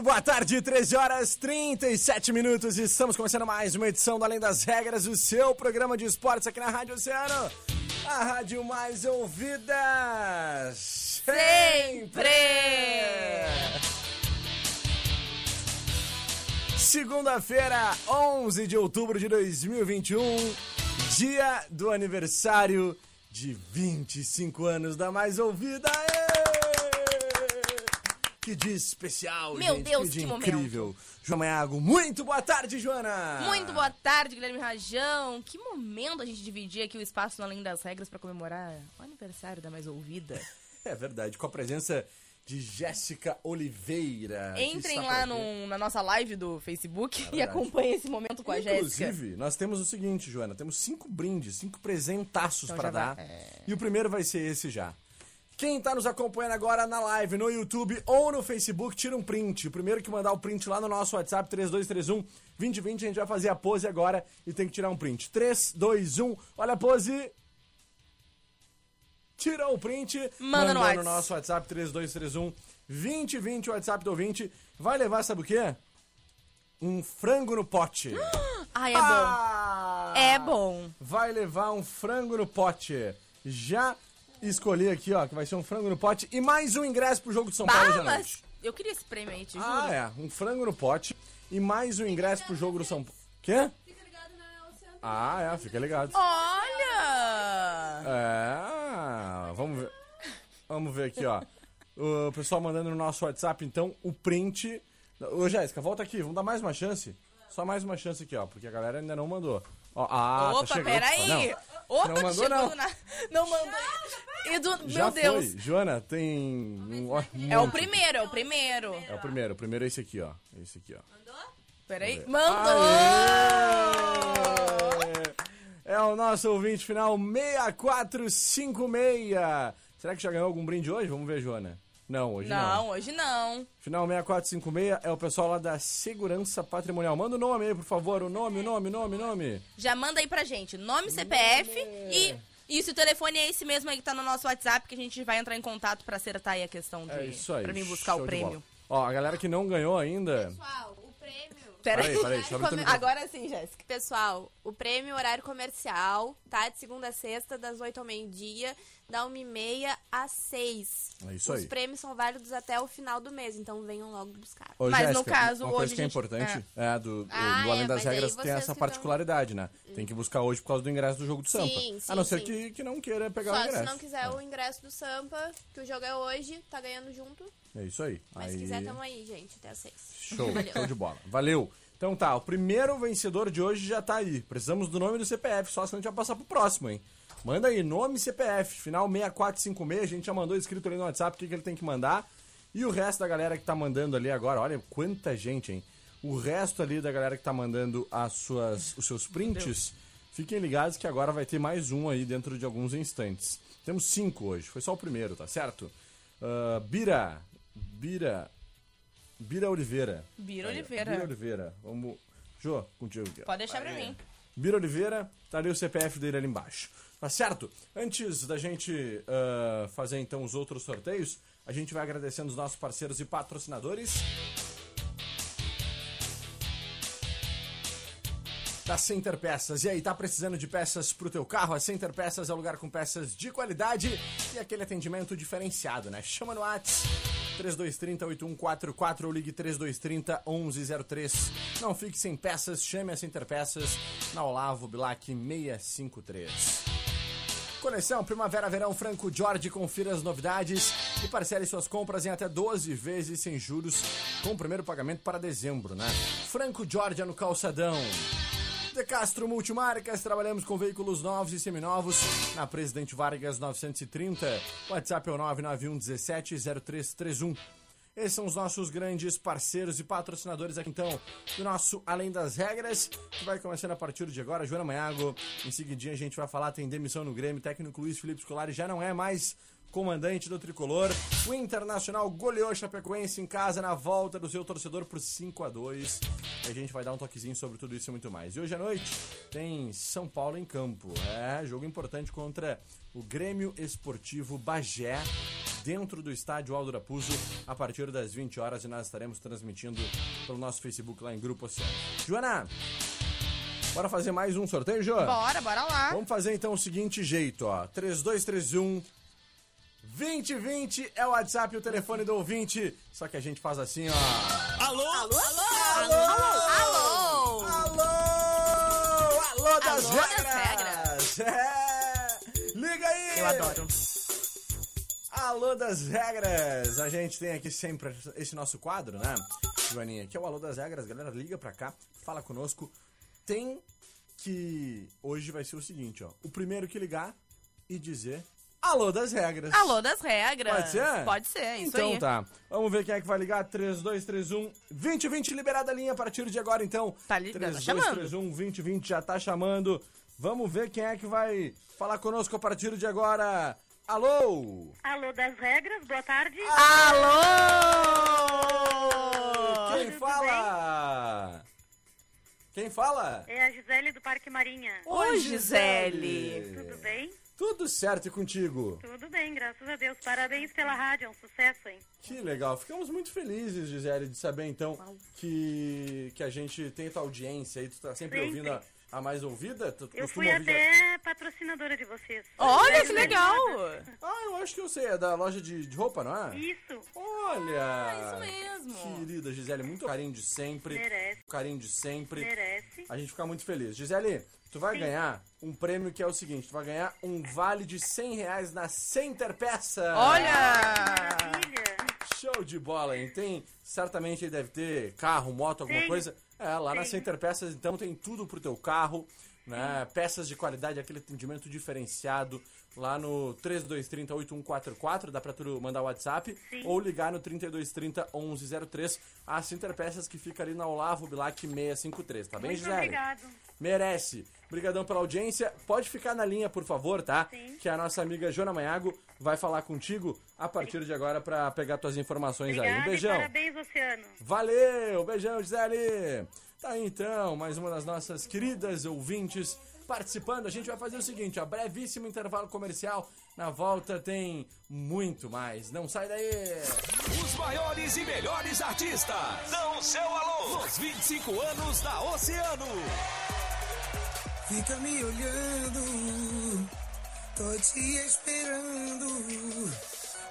Muito boa tarde, 13 horas 37 minutos. Estamos começando mais uma edição do Além das Regras, o seu programa de esportes aqui na Rádio Oceano. A rádio mais ouvida sempre! Segunda-feira, 11 de outubro de 2021, dia do aniversário de 25 anos da mais ouvida. Aê! Que dia especial, Meu gente. Deus, que dia que momento. incrível. João Maiago, muito boa tarde, Joana. Muito boa tarde, Guilherme Rajão. Que momento a gente dividir aqui o espaço no Além das Regras para comemorar o aniversário da mais ouvida. É verdade, com a presença de Jéssica Oliveira. Entrem lá no- na nossa live do Facebook e verdade. acompanhem esse momento com a Jéssica. Inclusive, nós temos o seguinte, Joana, temos cinco brindes, cinco presentaços Então para dar. vai, é. E o primeiro vai ser esse já. Quem tá nos acompanhando agora na live, no YouTube ou no Facebook, tira um print. O primeiro que mandar o print lá no nosso WhatsApp, 3231 2020, a gente vai fazer a pose agora e tem que tirar um print. 3, 2, 1, olha a pose. Tirou o print, Manda no Whats. nosso WhatsApp 3231 2020, o WhatsApp do ouvinte. Vai levar, sabe o quê? Um frango no pote. Ai, é bom. Ah! É bom. Vai levar um frango no pote. Já escolhi aqui, ó, que vai ser um frango no pote e mais um ingresso pro jogo de São Paulo mas noite. eu queria esse prêmio aí, te juro. Ah, é. Um frango no pote e mais um ingresso pro jogo do São Paulo. Quê? Ah, é. Fica ligado. Olha! É. Vamos ver. Vamos ver aqui, ó. O pessoal mandando no nosso WhatsApp, então, o print. Ô, Jéssica, volta aqui. Vamos dar mais uma chance? Só mais uma chance aqui, ó. Porque a galera ainda não mandou. Ó, ah, Opa, tá chegando. peraí! Não. Opa, Não que mandou, chegou não. na- Não mandou. E do... Já Meu Deus. foi. Joana, tem. um- É o primeiro, é o primeiro. É o primeiro. O primeiro é esse aqui, ó. Esse aqui, ó. Peraí. Vamos ver. Mandou! Aê! É o nosso ouvinte final 6456. Será que já ganhou algum brinde hoje? Vamos ver, Joana. Não, hoje não. Não, hoje não. Final 6456 é o pessoal lá da Segurança Patrimonial. Manda o nome aí, por favor. O nome, o nome, o nome, o nome. Já manda aí pra gente nome, CPF e. E se o telefone é esse mesmo aí que tá no nosso WhatsApp, que a gente vai entrar em contato pra acertar aí a questão de. É isso aí. Pra mim buscar Show o prêmio. Ó, a galera que não ganhou ainda. Pessoal, o prêmio. Peraí. Peraí, microfone. Agora sim, Jéssica. Pessoal, o prêmio horário comercial, tá? De segunda a sexta, das 8 ao meio-dia, da 1h30 às 6. É isso Os aí. prêmios são válidos até o final do mês, então venham logo buscar. Ô, Mas no Jéssica, caso, uma coisa hoje que é a gente- importante é, do, do, Ah, do Além é, das Regras tem essa particularidade, né? Tem que buscar hoje por causa do ingresso do jogo do Sampa. Sim, a não sim, ser sim. que, que não queira pegar o Só ingresso. se não quiser o ingresso do Sampa, que o jogo é hoje, tá ganhando junto. É isso aí. Mas aí... se quiser, tamo aí, gente, até às 6. Show, show de bola. Valeu. Então tá, o primeiro vencedor de hoje já tá aí. Precisamos do nome do CPF, só senão a gente vai passar pro próximo, hein? Manda aí, nome e CPF, final 6456, a gente já mandou escrito ali no WhatsApp o que, que ele tem que mandar. E o resto da galera que tá mandando ali agora, olha quanta gente, hein? O resto ali da galera que tá mandando as suas, os seus prints, fiquem ligados que agora vai ter mais um aí dentro de alguns instantes. Temos cinco hoje, foi só o primeiro, tá certo? Ah, Bira, Bira, Bira Oliveira. Bira Aí, Oliveira. Bira Oliveira. Vamos. Jô, contigo aqui. Pode deixar pra mim. Bira Oliveira, tá ali o CPF dele ali embaixo. Tá certo? Antes da gente ah, fazer então os outros sorteios, a gente vai agradecendo os nossos parceiros e patrocinadores. Da Center Peças. E aí, tá precisando de peças pro teu carro? A Center Peças é lugar com peças de qualidade e aquele atendimento diferenciado, né? Chama no Whats 3230-8144 ou ligue 3230-1103. Não fique sem peças, chame a Center Peças na Olavo Bilac 653. Conexão Primavera Verão Franco Jorge, confira as novidades e parcele suas compras em até 12 vezes sem juros com o primeiro pagamento para dezembro, né? Franco Jorge no calçadão. De Castro Multimarcas, trabalhamos com veículos novos e seminovos na Presidente Vargas 930. WhatsApp é o 991 17 0331. Esses são os nossos grandes parceiros e patrocinadores aqui então do nosso Além das Regras, que vai começando a partir de agora. Joana Maiago, em seguidinha a gente vai falar, tem demissão no Grêmio, técnico Luiz Felipe Scolari já não é mais comandante do tricolor. O Internacional goleou Chapecoense em casa na volta do seu torcedor por 5 a 2 A gente vai dar um toquezinho sobre tudo isso e muito mais. E hoje à noite tem São Paulo em campo. É, jogo importante contra o Grêmio Esportivo Bagé dentro do estádio Aldo Raposo a partir das 20 horas e nós estaremos transmitindo pelo nosso Facebook lá em Grupo Oceano. Joana, bora fazer mais um sorteio, Jo? Bora, bora lá. Vamos fazer então o seguinte jeito, ó. 3231 2020 é o WhatsApp e o telefone do ouvinte. Só que a gente faz assim, ó. Alô? Alô? Alô? Alô? Alô! Alô das Alô das regras! É! Liga aí! Eu adoro. Alô das regras! A gente tem aqui sempre esse nosso quadro, né, Joaninha? Que é o Alô das regras. Galera, liga pra cá, fala conosco. Tem que. Hoje vai ser o seguinte, ó. O primeiro que ligar e dizer Alô das regras. Alô das regras. Pode ser? Pode ser, isso então aí. tá. Vamos ver quem é que vai ligar. 3231 2020, liberada a linha a partir de agora, então. Tá li- tá 3231 2020 já tá chamando. Vamos ver quem é que vai falar conosco a partir de agora. Alô! Alô das regras, boa tarde. Alô! Quem fala? Quem fala? É a Gisele do Parque Marinha. Oi, Gisele. Tudo bem? Tudo certo e contigo? Tudo bem, graças a Deus. Parabéns pela rádio, é um sucesso, hein? Que legal. Ficamos muito felizes, Gisele, de saber então que, que a gente tem tua audiência aí. Tu tá sempre Sempre. ouvindo a, a mais ouvida. Tu Eu fui ouvir até patrocinadora de vocês. Olha que legal! Ah, eu acho que eu sei. É da loja de, de roupa, não é? Isso, Olha! Isso mesmo. Querida Gisele, muito carinho de sempre. merece, Carinho de sempre. merece. A gente fica muito feliz. Gisele, tu vai Sim. ganhar um prêmio que é o seguinte: tu vai ganhar um vale de 100 reais na Center Peça. Olha! Maravilha. Show de bola, hein? Tem, certamente ele deve ter carro, moto, alguma Tem. coisa. É, lá na Tem. Center Peças, então, tem tudo pro teu carro, né? Peças de qualidade, aquele atendimento diferenciado. Lá no 3230-8144, dá pra tu mandar WhatsApp. Sim. Ou ligar no 3230-1103. A Center Peças que fica ali na Olavo Bilac 653, tá bem, Muito Gisele? obrigado. Merece. Obrigadão pela audiência. Pode ficar na linha, por favor, tá? Sim. Que a nossa amiga Jona Maiago vai falar contigo a partir de agora pra pegar tuas informações aí. Um Obrigada e beijão. parabéns, Oceano. Valeu, beijão, Gisele. Tá aí, então, mais uma das nossas queridas ouvintes participando. A gente vai fazer o seguinte, ó, brevíssimo intervalo comercial. Na volta tem muito mais. Não sai daí. Os maiores e melhores artistas dão seu alô nos 25 anos da Oceano. Fica me olhando, tô te esperando.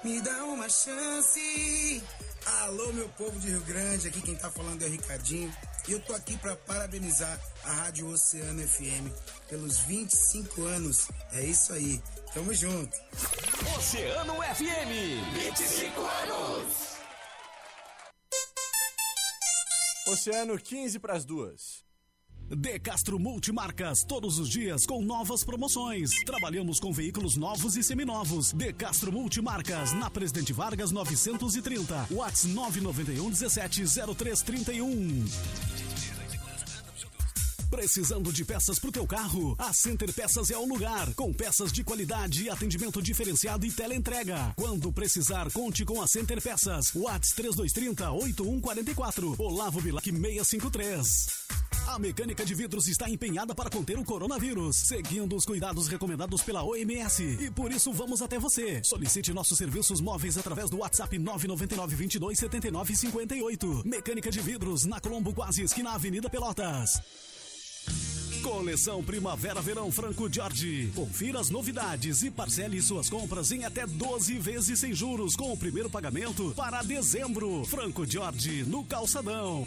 Me dá uma chance. Alô, meu povo de Rio Grande, aqui quem tá falando é o Ricardinho. E eu tô aqui pra parabenizar a Rádio Oceano FM pelos 25 anos. É isso aí. Tamo junto. Oceano FM. 25 anos. Oceano 15 pras duas. De Castro Multimarcas, todos os dias com novas promoções. Trabalhamos com veículos novos e seminovos. De Castro Multimarcas, na Presidente Vargas 930. Whats 991 17 0331. Precisando de peças pro teu carro? A Center Peças é o lugar. Com peças de qualidade, atendimento diferenciado e teleentrega. Quando precisar, conte com a Center Peças. Whats 3230 8144. Olavo Bilac 653. A mecânica de vidros está empenhada para conter o coronavírus, seguindo os cuidados recomendados pela OMS. E por isso vamos até você. Solicite nossos serviços móveis através do WhatsApp 999 22 79 58. Mecânica de vidros na Colombo Quase, esquina Avenida Pelotas. Coleção Primavera Verão Franco Jorge. Confira as novidades e parcele suas compras em até 12 vezes sem juros com o primeiro pagamento para dezembro. Franco Jorge no Calçadão.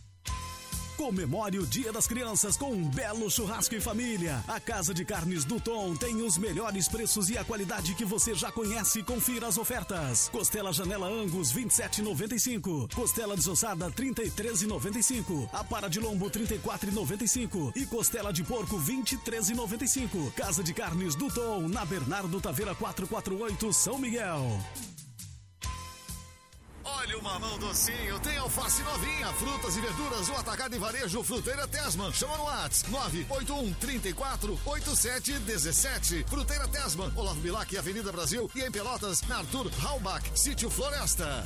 Comemore o Dia das Crianças com um belo churrasco em família. A Casa de Carnes do Tom tem os melhores preços e a qualidade que você já conhece. Confira as ofertas. Costela Janela Angus 27,95. Costela desossada 33,95. A para de lombo 34,95 e costela de porco 23,95. Casa de Carnes do Tom na Bernardo Taveira 448 São Miguel. Olha o mamão docinho, tem alface novinha, frutas e verduras, o atacado e varejo Fruteira Tesman. Chama no Whats 981 34 87 17. Fruteira Tesman, Olavo Bilac, Avenida Brasil e em Pelotas, na Arthur Halbach, Sítio Floresta.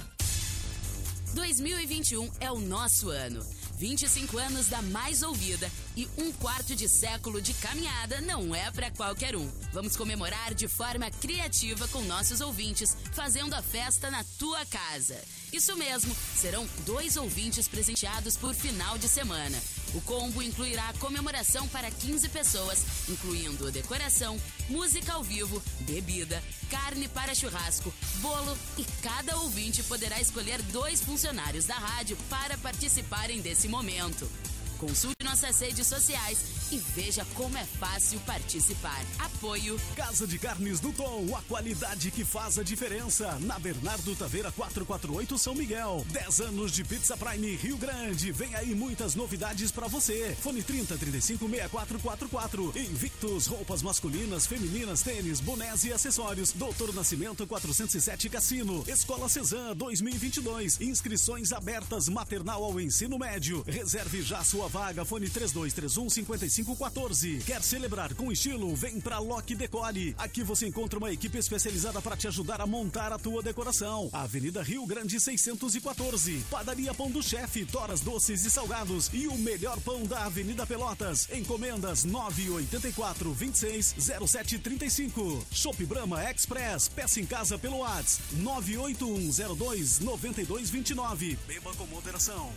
2021 é o nosso ano. 25 anos da mais ouvida e um quarto de século de caminhada não é para qualquer um. Vamos comemorar de forma criativa com nossos ouvintes, fazendo a festa na tua casa. Isso mesmo, serão dois ouvintes presenteados por final de semana. O combo incluirá comemoração para 15 pessoas, incluindo decoração, música ao vivo, bebida, carne para churrasco, bolo e cada ouvinte poderá escolher dois funcionários da rádio para participarem desse momento. Consulte nossas redes sociais e veja como é fácil participar. Apoio Casa de Carnes do Tom, a qualidade que faz a diferença. Na Bernardo Taveira 448 São Miguel. 10 anos de Pizza Prime Rio Grande. Vem aí muitas novidades para você. Fone 30 35 6444. Invictus, roupas masculinas, femininas, tênis, bonés e acessórios. Doutor Nascimento 407 Cassino. Escola Cezan 2022. Inscrições abertas maternal ao ensino médio. Reserve já sua vaga. Fone 3231 5514. Quer celebrar com estilo? Vem pra Lock Decore. Aqui você encontra uma equipe especializada para te ajudar a montar a tua decoração. Avenida Rio Grande 614. Padaria Pão do Chefe, toras doces e salgados e o melhor pão da Avenida Pelotas. Encomendas 984 26 0735. Shop Brahma Express. Peça em casa pelo WhatsApp 98102 9229. Beba com moderação.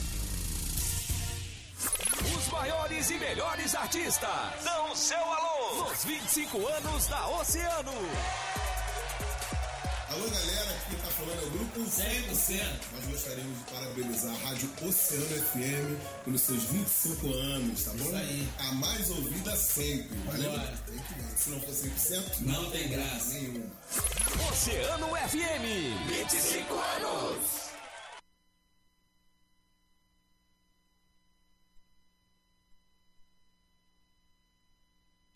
Os maiores e melhores artistas dão seu alô nos 25 anos da Oceano. Alô, galera, aqui tá falando é o grupo 100%. Nós gostaríamos de parabenizar a Rádio Oceano FM pelos seus 25 anos, tá bom? Isso aí. A mais ouvida sempre, valeu? Tem que ver. Se não for 100%, Não tem graça. Nenhum. Oceano FM. 25 anos.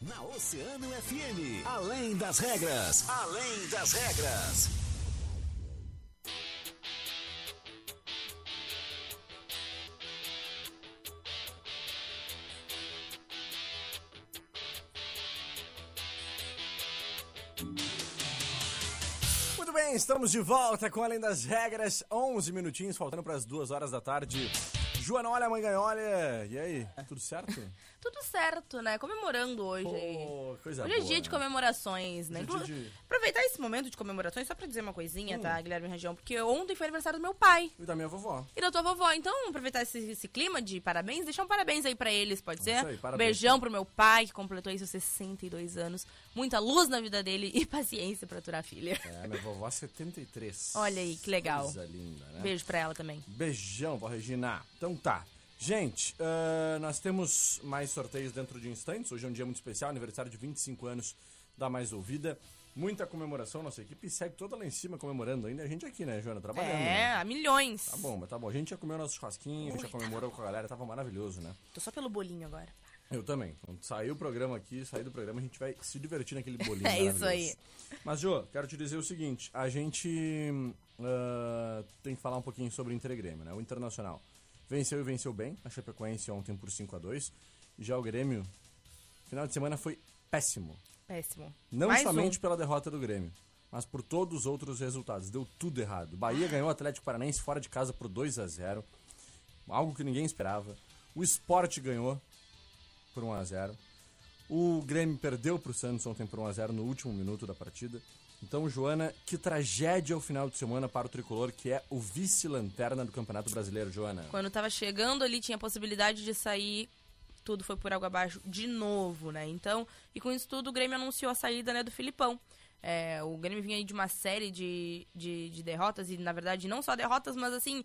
Na Oceano FM. Além das regras. Além das regras. Muito bem, estamos de volta com Além das Regras. 11 minutinhos, faltando para as 2 horas da tarde. Joana, olha, mãe olha. E aí, tudo certo? Tudo certo, né? Comemorando hoje. coisa Hoje é boa, dia de né? comemorações, né? É dia de- Aproveitar esse momento de comemorações só pra dizer uma coisinha, Hum. tá, Guilherme Região? Porque ontem foi aniversário do meu pai E da minha vovó. e da tua vovó. Então, aproveitar esse, esse clima de parabéns, deixar um parabéns aí pra eles, pode ser? Isso aí, um parabéns. beijão pro meu pai, que completou aí seus 62 anos. Muita luz na vida dele e paciência pra aturar a filha. É, minha vovó 73. Olha aí, que legal. Coisa linda, né? Beijo pra ela também. Beijão pra Regina. Então tá. Gente, ah, nós temos mais sorteios dentro de instantes. Hoje é um dia muito especial, aniversário de 25 anos da Mais Ouvida. Muita comemoração, nossa equipe segue toda lá em cima comemorando ainda. A gente aqui, né, Joana? Trabalhando. É, né? milhões. Tá bom, mas tá bom. A gente já comeu nosso churrasquinho, a gente já comemorou com a galera, tava maravilhoso, né? Tô só pelo bolinho agora. Eu também. Quando sair o programa aqui, sair do programa, a gente vai se divertir naquele bolinho. É isso aí. Mas, Jô, quero te dizer o seguinte: a gente ah, tem que falar um pouquinho sobre o Inter e Grêmio, né? O Internacional venceu e venceu bem a Chapecoense ontem por 5 a 2 Já o Grêmio, final de semana foi péssimo. Péssimo. Não Mais somente um. pela derrota do Grêmio, mas por todos os outros resultados. Deu tudo errado. Bahia ganhou o Atlético Paranaense fora de casa por 2 a 0 algo que ninguém esperava. O Sport ganhou por 1x0. O Grêmio perdeu pro Santos ontem por 1x0 no último minuto da partida. Então, Joana, que tragédia o final de semana para o tricolor, que é o vice-lanterna do Campeonato Brasileiro, Joana. Quando tava chegando ali, tinha a possibilidade de sair, tudo foi por água abaixo de novo, né? Então, e com isso tudo, o Grêmio anunciou a saída né, do Filipão. É, o Grêmio vinha aí de uma série de, de, de derrotas, e na verdade não só derrotas, mas assim,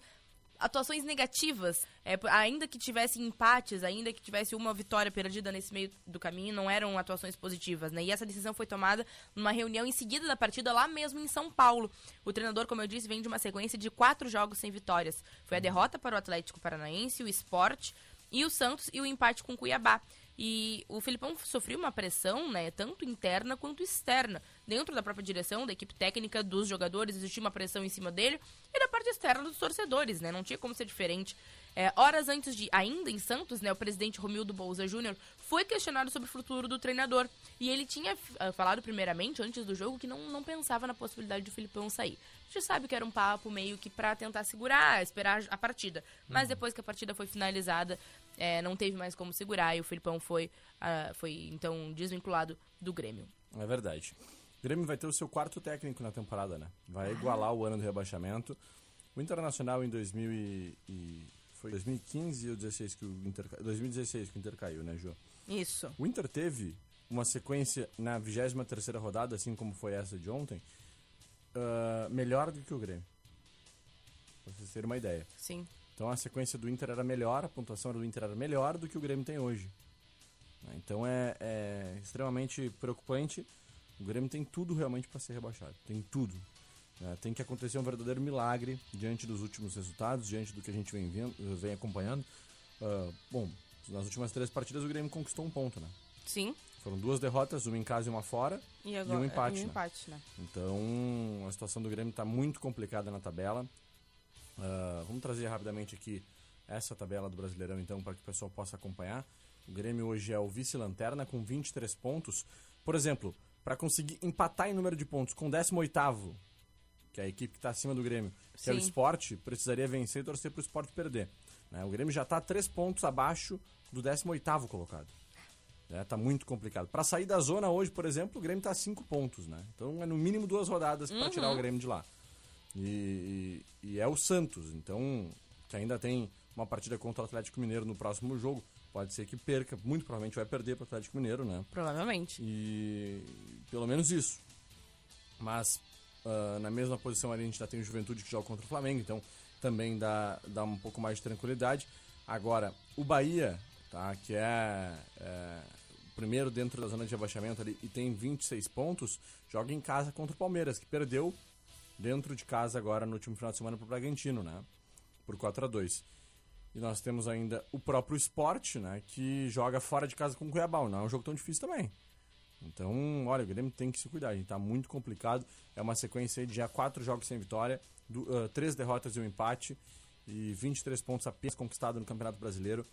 atuações negativas. É, ainda que tivesse empates, ainda que tivesse uma vitória perdida nesse meio do caminho, não eram atuações positivas, né? E essa decisão foi tomada numa reunião em seguida da partida lá mesmo em São Paulo. O treinador, como eu disse, vem de uma sequência de quatro jogos sem vitórias. Foi a derrota para o Atlético Paranaense, o Sport e o Santos e o empate com o Cuiabá. E o Filipão sofreu uma pressão, né, tanto interna quanto externa. Dentro da própria direção, da equipe técnica, dos jogadores, existia uma pressão em cima dele. E da parte externa dos torcedores, né? Não tinha como ser diferente. É, horas antes de, ainda em Santos, né, o presidente Romildo Bolza Júnior foi questionado sobre o futuro do treinador. E ele tinha uh, falado primeiramente, antes do jogo, que não, não pensava na possibilidade do Filipão sair. A gente sabe que era um papo meio que pra tentar segurar, esperar a partida. Mas uhum. depois que a partida foi finalizada, é, não teve mais como segurar e o Filipão foi, uh, foi então desvinculado do Grêmio. É verdade. O Grêmio vai ter o seu quarto técnico na temporada, né? Vai igualar o ano do rebaixamento. O Internacional em 2000 e, e foi 2015 ou 16 que o Inter 2016 que o Inter caiu, né, Ju? Isso. O Inter teve uma sequência na 23 terceira rodada, assim como foi essa de ontem, uh, melhor do que o Grêmio. Pra vocês terem uma ideia. Sim. Então a sequência do Inter era melhor, a pontuação do Inter era melhor do que o Grêmio tem hoje. Então é, é extremamente preocupante. O Grêmio tem tudo realmente para ser rebaixado. Tem tudo. É, tem que acontecer um verdadeiro milagre diante dos últimos resultados, diante do que a gente vem, vendo, vem acompanhando. Uh, bom, nas últimas três partidas o Grêmio conquistou um ponto, né? Sim. Foram duas derrotas, uma em casa e uma fora. E, agora, e um empate. E um né? empate né? Então a situação do Grêmio está muito complicada na tabela. Uh, vamos trazer rapidamente aqui essa tabela do Brasileirão, então, para que o pessoal possa acompanhar. O Grêmio hoje é o vice-lanterna com 23 pontos. Por exemplo, para conseguir empatar em número de pontos com o 18, que é a equipe que está acima do Grêmio, que Sim. é o esporte, precisaria vencer e torcer para o esporte perder. Né? O Grêmio já está 3 pontos abaixo do 18 colocado. Né? muito complicado. Para sair da zona hoje, por exemplo, o Grêmio está a 5 pontos. Né? Então é no mínimo duas rodadas para uhum. tirar o Grêmio de lá. E, e, e, é o Santos, então, que ainda tem uma partida contra o Atlético Mineiro no próximo jogo. Pode ser que perca, muito provavelmente vai perder para o Atlético Mineiro, né? Provavelmente. E pelo menos isso. Mas uh, na mesma posição ali a gente já tem o Juventude que joga contra o Flamengo, então também dá, dá um pouco mais de tranquilidade. Agora, o Bahia, tá, que é, é primeiro dentro da zona de rebaixamento ali e tem 26 pontos, joga em casa contra o Palmeiras, que perdeu dentro de casa agora no último final de semana para o Bragantino, né? Por 4 a 2 E nós temos ainda o próprio esporte, né? Que joga fora de casa com o Cuiabá. Não é um jogo tão difícil também. Então, olha, o Grêmio tem que se cuidar. Gente tá muito complicado. É uma sequência de já quatro jogos sem vitória, do, uh, três derrotas e um empate. E 23 pontos apenas conquistados no Campeonato Brasileiro.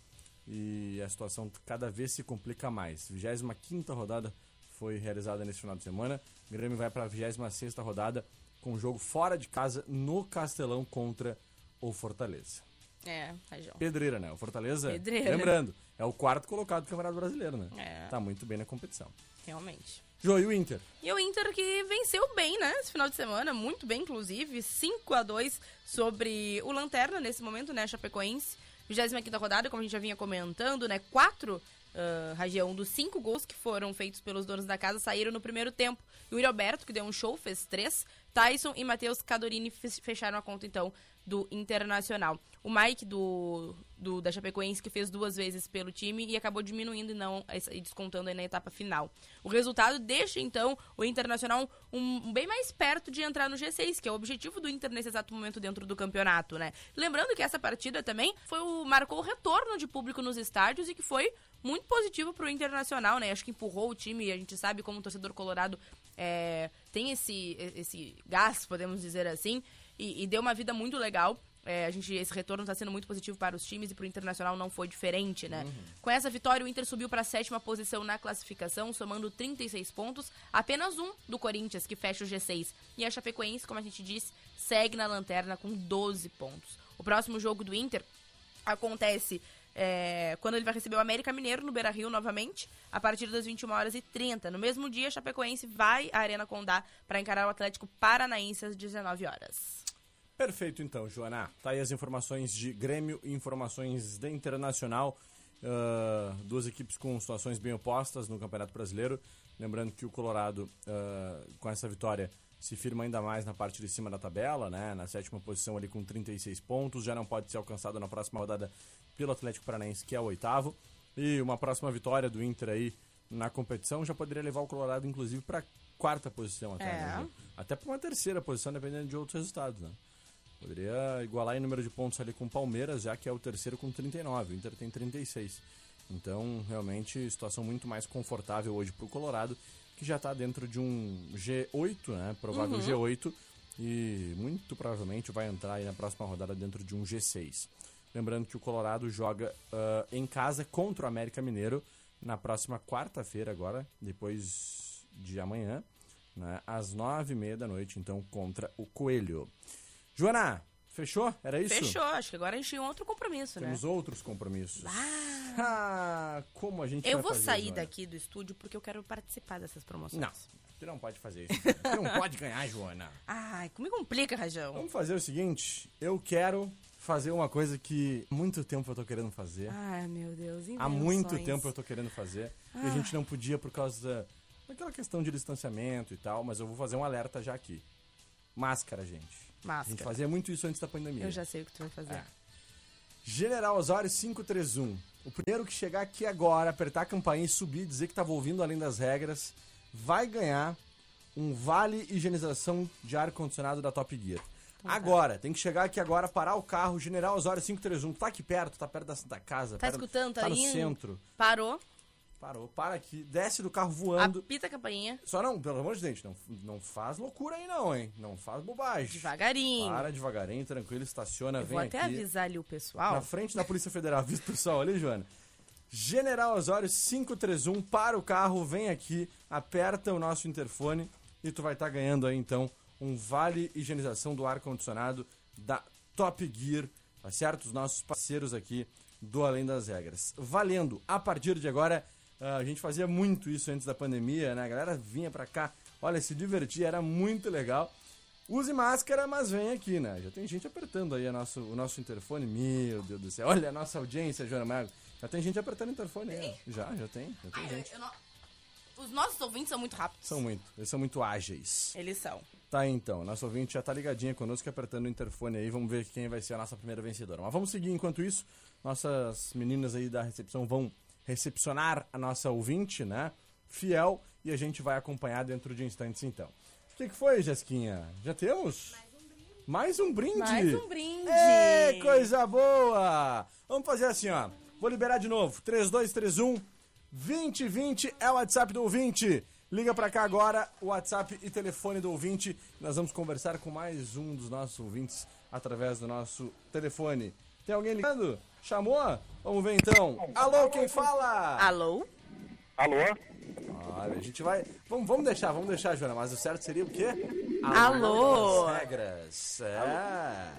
E a situação cada vez se complica mais. 25 rodada foi realizada nesse final de semana. O Grêmio vai para a 26 rodada com o jogo fora de casa no Castelão contra o Fortaleza. É, Rajão. Pedreira, né? O Fortaleza, Pedreira. lembrando, é o quarto colocado do Campeonato Brasileiro, né? É. Tá muito bem na competição. Realmente. Jô, e o Inter? E o Inter que venceu bem, né? Esse final de semana, muito bem, inclusive. 5 a 2 sobre o Lanterna, nesse momento, né? Chapecoense. 25 rodada, como a gente já vinha comentando, né? Quatro uh, região dos cinco gols que foram feitos pelos donos da casa saíram no primeiro tempo. E o Yuri Alberto, que deu um show, fez três. Tyson e Matheus Cadorini fecharam a conta, então, do Internacional. O Mike do, do, da Chapecoense, que fez duas vezes pelo time e acabou diminuindo e não e descontando na etapa final. O resultado deixa, então, o Internacional um, um, bem mais perto de entrar no G6, que é o objetivo do Inter nesse exato momento dentro do campeonato, né? Lembrando que essa partida também foi o, marcou o retorno de público nos estádios e que foi muito positivo para o Internacional, né? Acho que empurrou o time, e a gente sabe como o torcedor colorado é, tem esse, esse gás, podemos dizer assim, e, e deu uma vida muito legal. É, a gente, esse retorno está sendo muito positivo para os times e para o Internacional não foi diferente, né? Uhum. Com essa vitória, o Inter subiu para a sétima posição na classificação, somando 36 pontos, apenas um do Corinthians, que fecha o G6. E a Chapecoense, como a gente disse, segue na lanterna com 12 pontos. O próximo jogo do Inter acontece é, quando ele vai receber o América Mineiro no Beira Rio novamente, a partir das 21 horas e 30. No mesmo dia, Chapecoense vai à Arena Condá para encarar o Atlético Paranaense às 19 horas. Perfeito, então, Joana. Tá aí as informações de Grêmio e informações da Internacional. Uh, duas equipes com situações bem opostas no Campeonato Brasileiro. Lembrando que o Colorado, uh, com essa vitória, se firma ainda mais na parte de cima da tabela, né? Na sétima posição ali com 36 pontos. Já não pode ser alcançado na próxima rodada pelo Atlético Paranaense, que é o oitavo. E uma próxima vitória do Inter aí na competição já poderia levar o Colorado, inclusive, para quarta posição até. É. né? Até para uma terceira posição, dependendo de outros resultados, né? Poderia igualar em número de pontos ali com o Palmeiras, já que é o terceiro com 39, o Inter tem 36. Então, realmente, situação muito mais confortável hoje para o Colorado, que já está dentro de um G8, né? Provável Uhum. G8, e muito provavelmente vai entrar aí na próxima rodada dentro de um G6. Lembrando que o Colorado joga ah, em casa contra o América Mineiro na próxima quarta-feira, agora, depois de amanhã, né? às nove e meia da noite, então, contra o Coelho. Joana, fechou? Era isso? Fechou, acho que agora a gente tem outro compromisso, Temos né? outros compromissos. Ah, como a gente Eu vou fazer, sair Joana? daqui do estúdio porque eu quero participar dessas promoções. Não, você não pode fazer isso. Você não pode ganhar, Joana. Ai, me complica, Rajão. Vamos fazer o seguinte, eu quero fazer uma coisa que há muito tempo eu tô querendo fazer. Ai, meu Deus, Há muito invenções. tempo eu tô querendo fazer. E a Ah. gente não podia por causa da, daquela questão de distanciamento e tal, mas eu vou fazer um alerta já aqui. Máscara, gente. A gente Máscara. fazia muito isso antes da pandemia. Eu já sei o que tu vai fazer. É. General Osório 531. O primeiro que chegar aqui agora, apertar a campainha e subir, dizer que estava ouvindo além das regras, vai ganhar um vale higienização de ar-condicionado da Top Gear. Agora, tem que chegar aqui agora, parar o carro, General Osório 531. Tá aqui perto, tá perto da Santa Casa. Tá perto- escutando? Tá, Tá no indo? centro. Parou, Parou, para aqui, desce do carro voando. apita a campainha, Só não, pelo amor de Deus, não, não faz loucura aí não, hein? Não faz bobagem. devagarinho. Para devagarinho, tranquilo, estaciona, Eu vem vou até aqui. avisar ali o pessoal. Na frente da Polícia Federal. Viu o pessoal ali, Joana? General Osório 531, para o carro, vem aqui, aperta o nosso interfone e tu vai estar ganhando aí então um vale higienização do ar-condicionado da Top Gear, tá certo? Os nossos parceiros aqui do Além das Regras. Valendo, a partir de agora, a gente fazia muito isso antes da pandemia, né? A galera vinha pra cá, olha, se divertia, era muito legal. Use máscara, mas vem aqui, né? Já tem gente apertando aí nosso, o nosso interfone. Meu Deus do céu. Olha a nossa audiência, Joana Mago. Já tem gente apertando o interfone aí. ó. Já, já tem. Já tem gente. Eu não- Os nossos ouvintes são muito rápidos. São muito. Eles são muito ágeis. Eles são. Tá então. Nosso ouvinte já tá ligadinha conosco, apertando o interfone aí. Vamos ver quem vai ser a nossa primeira vencedora. Mas vamos seguir enquanto isso. Nossas meninas aí da recepção vão recepcionar a nossa ouvinte, né? Fiel. E a gente vai acompanhar dentro de instantes, então. O que, que foi, Jesquinha? Já temos? Mais um brinde. Mais um brinde. Ê, coisa boa! Vamos fazer assim, ó. Vou liberar de novo. 3231 2020 é o WhatsApp do ouvinte. Liga pra cá agora, o WhatsApp e telefone do ouvinte. Nós vamos conversar com mais um dos nossos ouvintes através do nosso telefone. Tem alguém ligando? Chamou? Vamos ver então. Alô, quem fala? Alô? Alô? Olha, a gente vai. Vamos, vamos deixar, vamos deixar, Joana, mas o certo seria o quê? Alô? Das regras. É.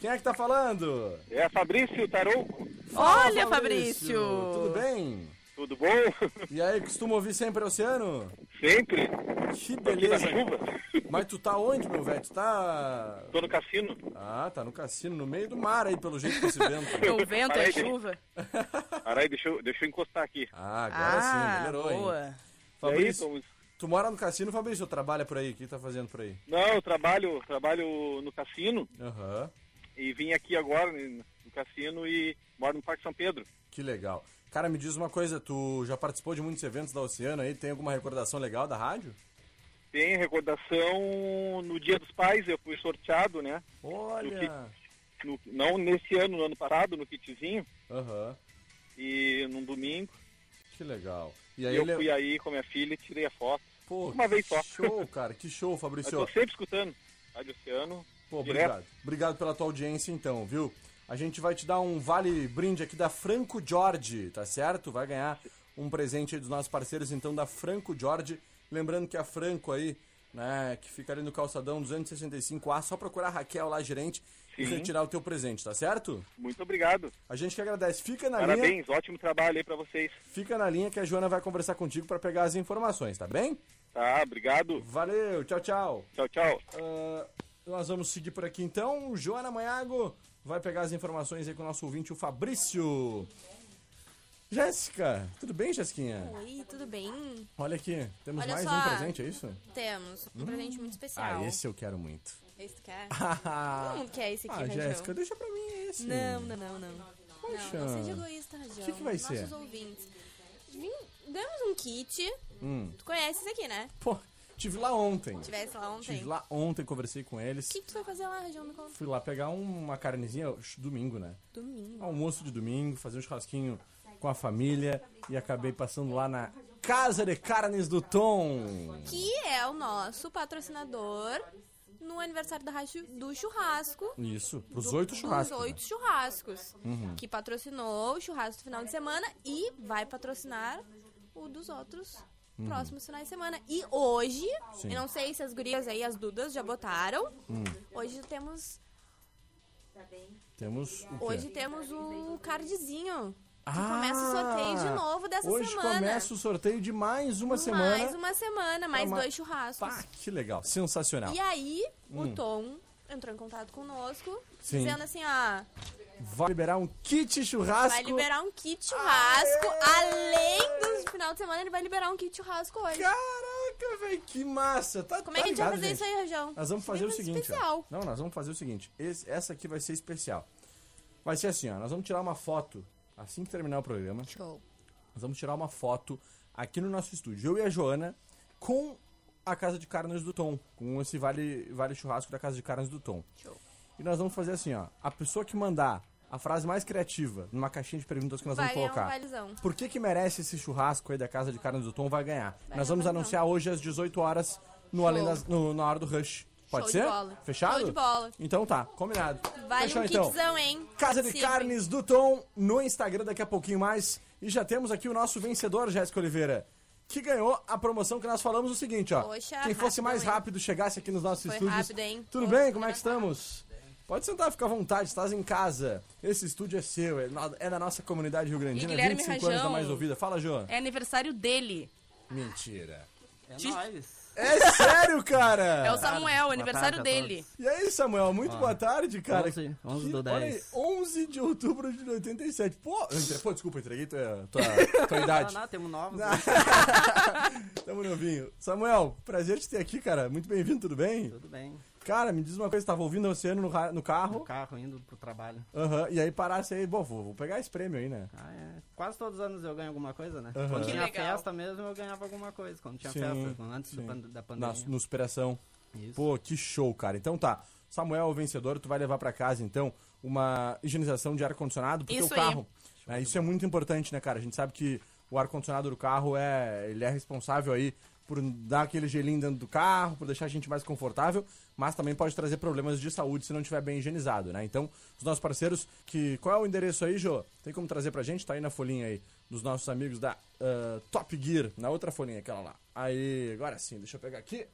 Quem é que tá falando? É Fabrício Tarou. Olha, Fabrício. Tudo bem? Tudo bom? E aí, costuma ouvir sempre Oceano? Sempre. Que beleza. chuva. Mas tu tá onde, meu velho? Tu tá. Tô no cassino. Ah, tá no cassino, no meio do mar aí, pelo jeito, com esse vento. É o vento, é Parei, chuva. Peraí, deixa eu, deixa eu encostar aqui. Ah, agora sim, Ah, melhorou, hein? boa. Fabrício, E aí, tu mora no cassino, Fabrício? Ou trabalha por aí? O que tá fazendo por aí? Não, eu trabalho, trabalho no cassino Aham, e vim aqui agora no cassino e moro no Parque São Pedro. que legal. Cara, me diz uma coisa, tu já participou de muitos eventos da Oceano aí? Tem alguma recordação legal da rádio? Tem recordação no Dia dos Pais, eu fui sorteado, né? Olha! No- não nesse ano, no ano passado, no kitzinho, Aham, e num domingo. que legal. E aí eu ele... fui aí com a minha filha e tirei a foto. Pô, uma vez só. Show, cara, que show, Eu Fabrício. tô sempre escutando. Rádio Oceano. Pô, direto. obrigado. Obrigado pela tua audiência, então, viu? A gente vai te dar um vale brinde aqui da Franco Jorge, tá certo? Vai ganhar um presente aí dos nossos parceiros, então, da Franco Jorge. Lembrando que a Franco aí, né, que fica ali no calçadão 265A, só procurar a Raquel lá, gerente, e Sim. retirar o teu presente, tá certo? Muito obrigado. A gente que agradece. Fica na linha. Parabéns, ótimo trabalho aí pra vocês. Fica na linha que a Joana vai conversar contigo pra pegar as informações, tá bem? Tá, obrigado. Valeu, tchau, tchau. Tchau, tchau. Ah, nós vamos seguir por aqui então. Joana Manhago vai pegar as informações aí com o nosso ouvinte, o Fabrício. Jéssica, tudo bem, Jéssiquinha? Oi, tudo bem? Olha aqui, temos Olha mais só. um presente, é isso? Temos um Hum. presente muito especial. Ah, esse eu quero muito. Esse tu quer? Todo mundo quer esse aqui, Ah, Rajão. Jéssica, deixa pra mim esse. Não, não, não, não. Poxa. Não, não seja egoísta, Rajão. O que que vai ser? Nossos ouvintes. Vim- Damos um kit. Hum. Tu conhece esse aqui, né? Pô, tive lá ontem. Tivesse lá ontem. Tive lá ontem, conversei com eles. O que, que tu foi fazer lá, Rajão? Me conta. Fui lá pegar um- uma carnezinha, domingo, né? Domingo. Almoço de domingo, fazer um churrasquinho com a família e acabei passando lá na Casa de Carnes do Tom. Que é o nosso patrocinador no aniversário da Rádio do Churrasco. Isso, pros Do- oito churrascos. Dos né? oito churrascos. Uhum. Que patrocinou o churrasco do final de semana e vai patrocinar o dos outros Uhum. próximos finais de semana. E hoje, Sim. eu não sei se as gurias aí, as dudas, já botaram. Hum. Hoje temos. Temos o quê? Hoje temos o cardzinho. Que Ah, começa o sorteio de novo dessa Hoje semana. começa o sorteio de mais uma semana. Mais uma semana, mais uma- dois churrascos. Pá, que legal, sensacional. E aí, Hum. o Tom entrou em contato conosco, Sim. dizendo assim, ó, Vai liberar um kit churrasco. vai liberar um kit churrasco, além do final de semana, ele vai liberar um kit churrasco hoje. Caraca, velho, que massa. Tá, Como é tá que a gente vai fazer isso aí, Rajão? Nós vamos fazer o seguinte, especial. ó. Não, nós vamos fazer o seguinte. Esse- essa aqui vai ser especial. Vai ser assim, ó. Nós vamos tirar uma foto assim que terminar o programa. Show. Nós vamos tirar uma foto aqui no nosso estúdio. Eu e a Joana com a Casa de Carnes do Tom. Com esse vale, vale churrasco da Casa de Carnes do Tom. Show. E nós vamos fazer assim, ó. A pessoa que mandar a frase mais criativa numa caixinha de perguntas que nós Vai vamos um colocar. valizão. Por que que merece esse churrasco aí da Casa de Carnes do Tom vai ganhar? Vai nós vamos um anunciar hoje às 18 horas no. Além das, no, na hora do Rush. Pode Show ser? de bola. Fechado? Show de bola. Então tá, combinado. Vale Fechou um então. kitzão, hein? Casa de Participe. Carnes do Tom no Instagram daqui a pouquinho mais. E já temos aqui o nosso vencedor, Jéssica Oliveira, que ganhou a promoção que nós falamos o seguinte, ó. Poxa, Quem fosse rápido, mais hein? rápido chegasse aqui nos nossos Foi estúdios. rápido, hein? Tudo Pô, bem? Como é que estamos? Pode sentar, fica à vontade, estás em casa. Esse estúdio é seu, é, no- é da nossa comunidade Rio Grandina, E Guilherme 25 anos da Rajão. mais ouvida. Fala, João. É aniversário dele. Mentira. É Te- nóis. É sério, cara? É o Samuel, Boa aniversário tarde dele. E aí, Samuel, muito boa tarde, cara. 11, 11 do Que- olha aí, 10. 11 de outubro de 87. Pô, pô desculpa, entreguei tua, tua, tua idade. Não, não, temos novos. né? Tamo novinho. Samuel, prazer te ter aqui, cara. Muito bem-vindo, tudo bem? Tudo bem. Cara, me diz uma coisa, tava ouvindo o Oceano no, no No carro. carro, indo pro trabalho. Aham, e aí parasse aí, bom, vou, vou pegar esse prêmio aí, né? Ah, é. Quase todos os anos eu ganho alguma coisa, né? Aham. Quando Que tinha legal. festa mesmo, eu ganhava alguma coisa. Quando tinha Sim, festa, antes do sim. pan- da Na, pandemia. no Superação. Isso. Pô, que show, cara. Então tá, Samuel é o vencedor, tu vai levar pra casa, então, uma higienização de ar-condicionado pro Isso teu aí. carro. É, isso é muito importante, né, cara? A gente sabe que o ar-condicionado do carro é. Ele é responsável aí por dar aquele gelinho dentro do carro, por deixar a gente mais confortável, mas também pode trazer problemas de saúde se não estiver bem higienizado, né? Então, os nossos parceiros, que. Qual é o endereço aí, Jô? Tem como trazer pra gente? Tá aí na folhinha aí, dos nossos amigos da ah, Top Gear, na outra folhinha, aquela lá. Aí, agora sim, deixa eu pegar aqui.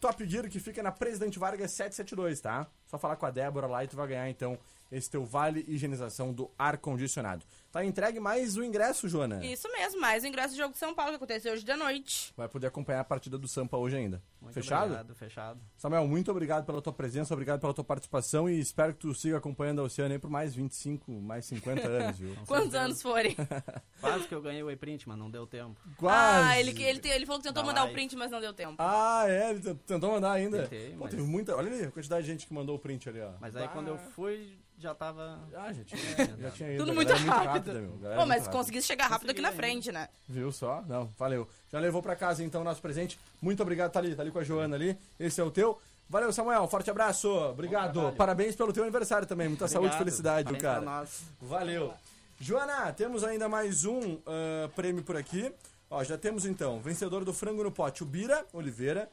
Top Gear que fica na Presidente Vargas 772, tá? Só falar com a Débora lá e tu vai ganhar então esse teu vale higienização do ar condicionado. Tá entregue mais o ingresso, Joana. Isso mesmo, mais o ingresso do jogo de São Paulo que aconteceu hoje de noite. Vai poder acompanhar a partida do Sampa hoje ainda. Muito Fechado? Obrigado, fechado. Samuel, muito obrigado pela tua presença, obrigado pela tua participação e espero que tu siga acompanhando a Oceano aí por mais 25, mais 50 anos, viu? Quantos anos forem? Quase que eu ganhei o e-print, mas não deu tempo. Quase! Ah, ele, ele, ele falou que tentou Dá mandar o like. print, mas não deu tempo. Ah, é, ele tent- tentou mandar ainda. Tentei, Pô, mas- teve muita. Olha ali a quantidade de gente que mandou o print ali, ó. Mas aí Bah. quando eu fui, já tava. Ah, já tinha, É, já tinha ido. Tudo muito rápido. Rápida, meu. galera Pô, mas rápida. conseguisse chegar rápido aqui na frente, né? Viu só? Não, valeu. Já levou pra casa então o nosso presente. Muito obrigado, tá ali, tá ali com a Joana ali. Esse é o teu. Valeu, Samuel. Forte abraço. Obrigado. Parabéns pelo teu aniversário também. Muita saúde e Obrigado. felicidade, Parabéns cara. pra nós. Valeu. Joana, temos ainda mais um ah, prêmio por aqui. Ó, já temos então, vencedor do frango no pote, o Bira Oliveira.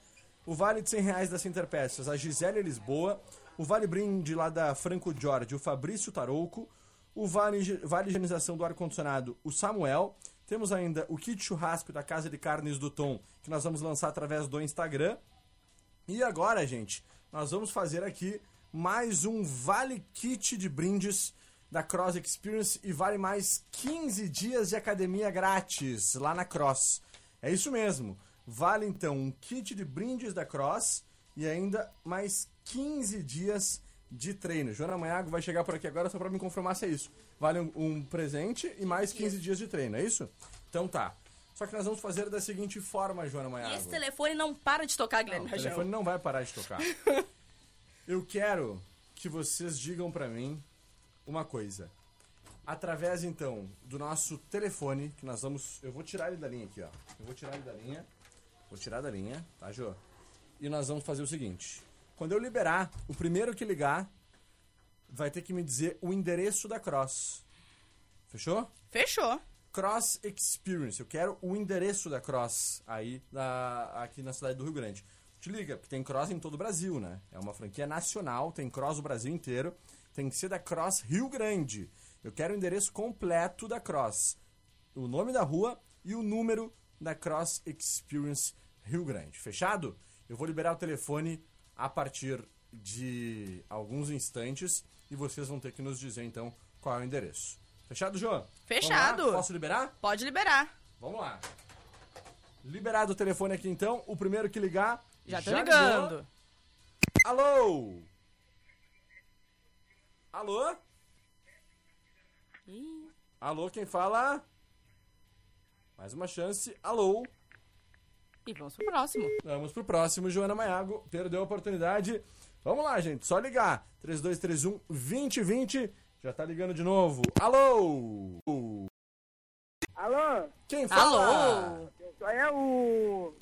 O vale de 100 reais da Center Peças, a Gisele Lisboa. O vale brinde lá da Franco Jorge, o Fabrício Tarouco. O vale, vale higienização do ar-condicionado, o Samuel. Temos ainda o kit churrasco da Casa de Carnes do Tom, que nós vamos lançar através do Instagram. E agora, gente, nós vamos fazer aqui mais um Vale Kit de brindes da Cross Experience e vale mais 15 dias de academia grátis lá na Cross. É isso mesmo. Vale então um kit de brindes da Cross e ainda mais 15 dias de treino. Joana Manhago vai chegar por aqui agora só para me confirmar se é isso. Vale um, um presente e mais 15 dias de treino, é isso? Então tá. Só que nós vamos fazer da seguinte forma, Joana E Manhago. esse telefone não para de tocar, Guilherme O Rajão. telefone não vai parar de tocar. Eu quero que vocês digam pra mim uma coisa. Através então do nosso telefone, que nós vamos. Eu vou tirar ele da linha aqui, ó. Eu vou tirar ele da linha. Vou tirar da linha, tá, Jô? E nós vamos fazer o seguinte. Quando eu liberar, o primeiro que ligar vai ter que me dizer o endereço da Cross. Fechou? Fechou. Cross Experience. Eu quero o endereço da Cross aí da, aqui na cidade do Rio Grande. Te liga, porque tem Cross em todo o Brasil, né? É uma franquia nacional, tem Cross o Brasil inteiro. Tem que ser da Cross Rio Grande. Eu quero o endereço completo da Cross. O nome da rua e o número da Cross Experience Rio Grande. Fechado? Eu vou liberar o telefone a partir de alguns instantes e vocês vão ter que nos dizer então qual é o endereço. Fechado, João? Fechado. Posso liberar? Pode liberar. Vamos lá. Liberado o telefone aqui então. O primeiro que ligar. Já tô ligando. Alô? Alô? Ih. Alô, quem fala? Mais uma chance. Alô? E vamos pro próximo. Vamos pro próximo, Joana Maiago. Perdeu a oportunidade. Vamos lá, gente. Só ligar. 3231 2020. Já tá ligando de novo. Alô? Alô? Quem fala? Alô? É o.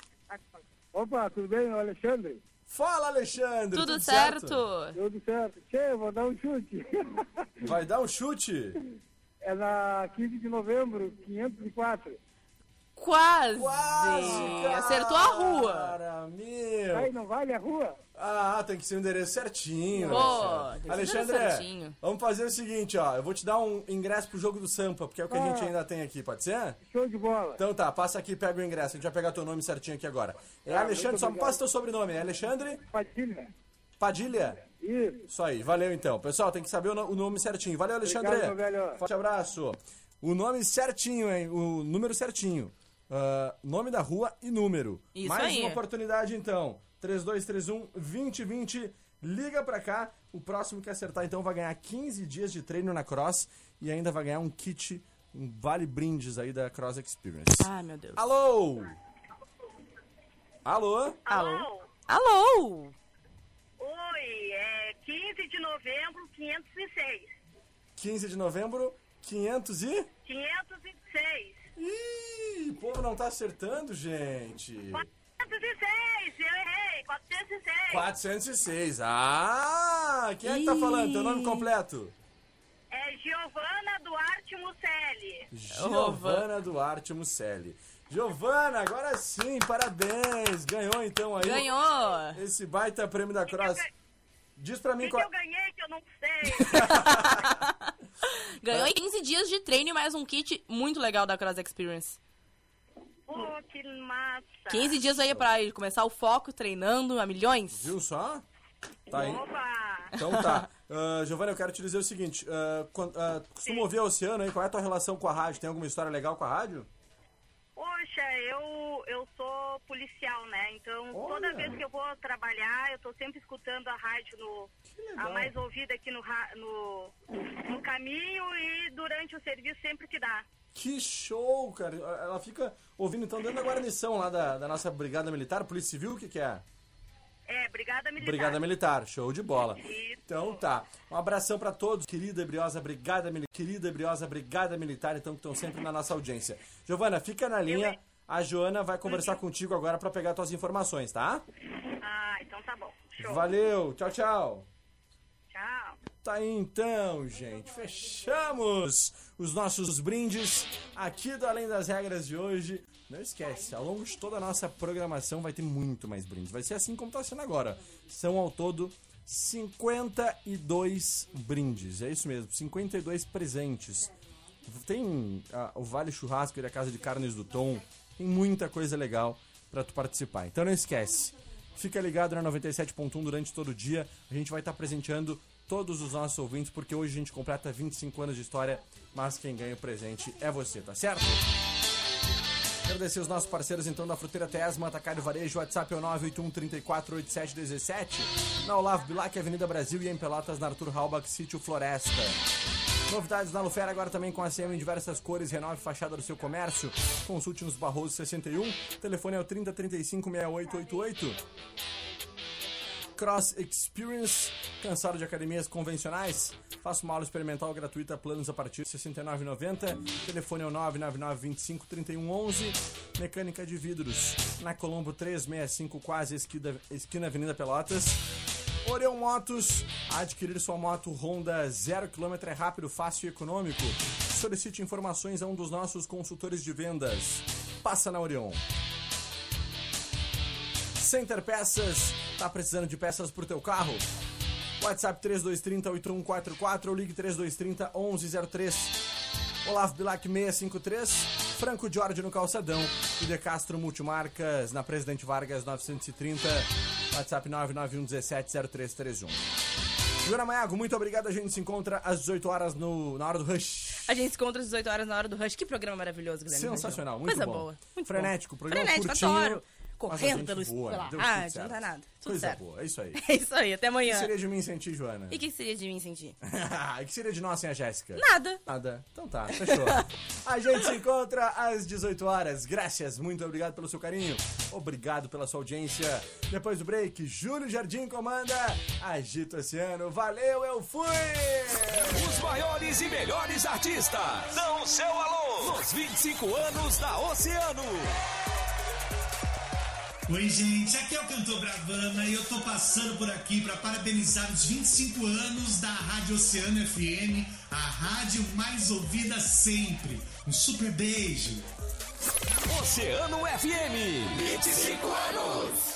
Opa, tudo bem? Alexandre? Fala, Alexandre. Tudo, certo? Tudo certo. Che, vou dar um chute. Vai dar um chute? É na 15 de novembro, 504. Quase. Quase, Acertou a rua. Cara, meu. Aí, não vale a rua? Ah, tem que ser o endereço certinho. Pô, Alexandre. certinho. vamos fazer o seguinte, ó. Eu vou te dar um ingresso pro jogo do Sampa, porque é o que a Ah. gente ainda tem aqui, pode ser? Show de bola. Então tá, passa aqui e pega o ingresso. A gente vai pegar teu nome certinho aqui agora. É Ah, Alexandre, só me passa teu sobrenome. É Alexandre Padilha. Padilha? Isso. Isso aí, valeu então. Pessoal, tem que saber o, no- o nome certinho. Valeu, Alexandre. Obrigado, meu velho. Forte abraço. O nome certinho, hein? O número certinho. Ah, nome da rua e número. Isso Mais aí. uma oportunidade então. 3231 2020. Liga pra cá. O próximo que acertar então vai ganhar 15 dias de treino na Cross e ainda vai ganhar um kit, um vale brindes aí da Cross Experience. Ai, meu Deus. Alô? Alô? Alô? Alô? Oi, é 15 de novembro, 506. 15 de novembro, 500 e... 506. Ih, o povo não tá acertando, gente. 406, eu errei, 406. 406. Ah, quem é que tá falando? Teu nome completo? É Giovana Duarte Mucelli. Giovana Duarte Mucelli. Giovana, agora sim, parabéns. Ganhou então aí. Ganhou. Esse baita prêmio da Cross. Diz pra mim que, que qual. eu ganhei que eu não sei? Ganhou 15 dias de treino e mais um kit muito legal da Cross Experience. Pô, que massa. 15 dias aí pra começar o foco, treinando a milhões. Viu só? Tá aí. Opa! Então tá. Ah, Giovana, eu quero te dizer o seguinte. ah, quan- ah, costuma ouvir a Oceano aí? Qual é a tua relação com a rádio? Tem alguma história legal com a rádio? Poxa, eu, eu sou policial, né? Então, Olha. toda vez que eu vou trabalhar, eu tô sempre escutando a rádio no, a mais ouvida aqui no, no, no caminho e durante o serviço sempre que dá. Que show, cara. Ela fica ouvindo então dentro da guarnição lá da, da nossa Brigada Militar, Polícia Civil, o que que é? É, Brigada Militar. Brigada Militar, show de bola. Isso. Então tá. Um abração pra todos, querida e briosa Brigada Militar, querida e briosa Brigada Militar, então que estão sempre na nossa audiência. Giovana, fica na linha. A Joana vai conversar contigo agora pra pegar tuas informações, tá? Ah, então tá bom. Show. Valeu, tchau, tchau. Tchau. Tá aí então, gente. Fechamos os nossos brindes aqui do Além das Regras de hoje. Não esquece, ao longo de toda a nossa programação vai ter muito mais brindes. Vai ser assim como tá sendo agora. São ao todo 52 brindes. É isso mesmo, 52 presentes. Tem ah, o Vale Churrasco da Casa de Carnes do Tom. Tem muita coisa legal pra tu participar. Então não esquece. Fica ligado na 97.1 durante todo o dia. A gente vai estar presenteando todos os nossos ouvintes, porque hoje a gente completa 25 anos de história, mas quem ganha o presente é você, tá certo? Agradecer os nossos parceiros então da Fruteira Tesma, Atacado Varejo, WhatsApp é o 981 34 8717. Na Olavo Bilac, Avenida Brasil e em Pelotas, na Arthur Halbach, Sítio Floresta. Novidades na Lufera agora também com a CM em diversas cores, renove fachada do seu comércio. Consulte nos Barroso 61, telefone é o 3035 6888. Cross Experience, cansado de academias convencionais? Faça uma aula experimental gratuita, planos a partir de R$ 69,90. Telefone é o 999 25 3111. Mecânica de vidros, na Colombo 365, quase esquina, esquina Avenida Pelotas. Orion Motos, adquirir sua moto Honda 0km é rápido, fácil e econômico. Solicite informações a um dos nossos consultores de vendas. Passa na Orion. Center Peças, tá precisando de peças pro teu carro? WhatsApp 3230 8144 ou ligue 3230 1103. Olavo Bilac 653, Franco Jorge no Calçadão e De Castro Multimarcas na Presidente Vargas 930, WhatsApp 991 17 0331. Joana Maiago, muito obrigado. A gente se encontra às 18 horas no, na hora do Rush. A gente se encontra às 18 horas na hora do Rush. Que programa maravilhoso, Guilherme. Sensacional, muito Coisa bom. boa. Muito Frenético, bom. programa Frenético, curtinho. adoro. Correndo pelo, voa, pela rádio, certo. não dá nada. Tudo Coisa certo. boa, é isso aí. É isso aí, até O amanhã. que seria de mim sem ti, Joana? E o que seria de mim sentir? E o que seria de nós sem a Jéssica? Nada. Nada. Então tá, fechou. a gente se encontra às 18 horas. Graças, muito obrigado pelo seu carinho. Obrigado pela sua audiência. Depois do break, Júlio Jardim comanda Agito Oceano. Valeu, eu fui! Os maiores e melhores artistas dão o seu alô nos 25 anos da Oceano. Oi, gente, aqui é o Cantor Bravana e eu tô passando por aqui para parabenizar os 25 anos da Rádio Oceano FM, a rádio mais ouvida sempre. Um super beijo. Oceano FM. 25 anos.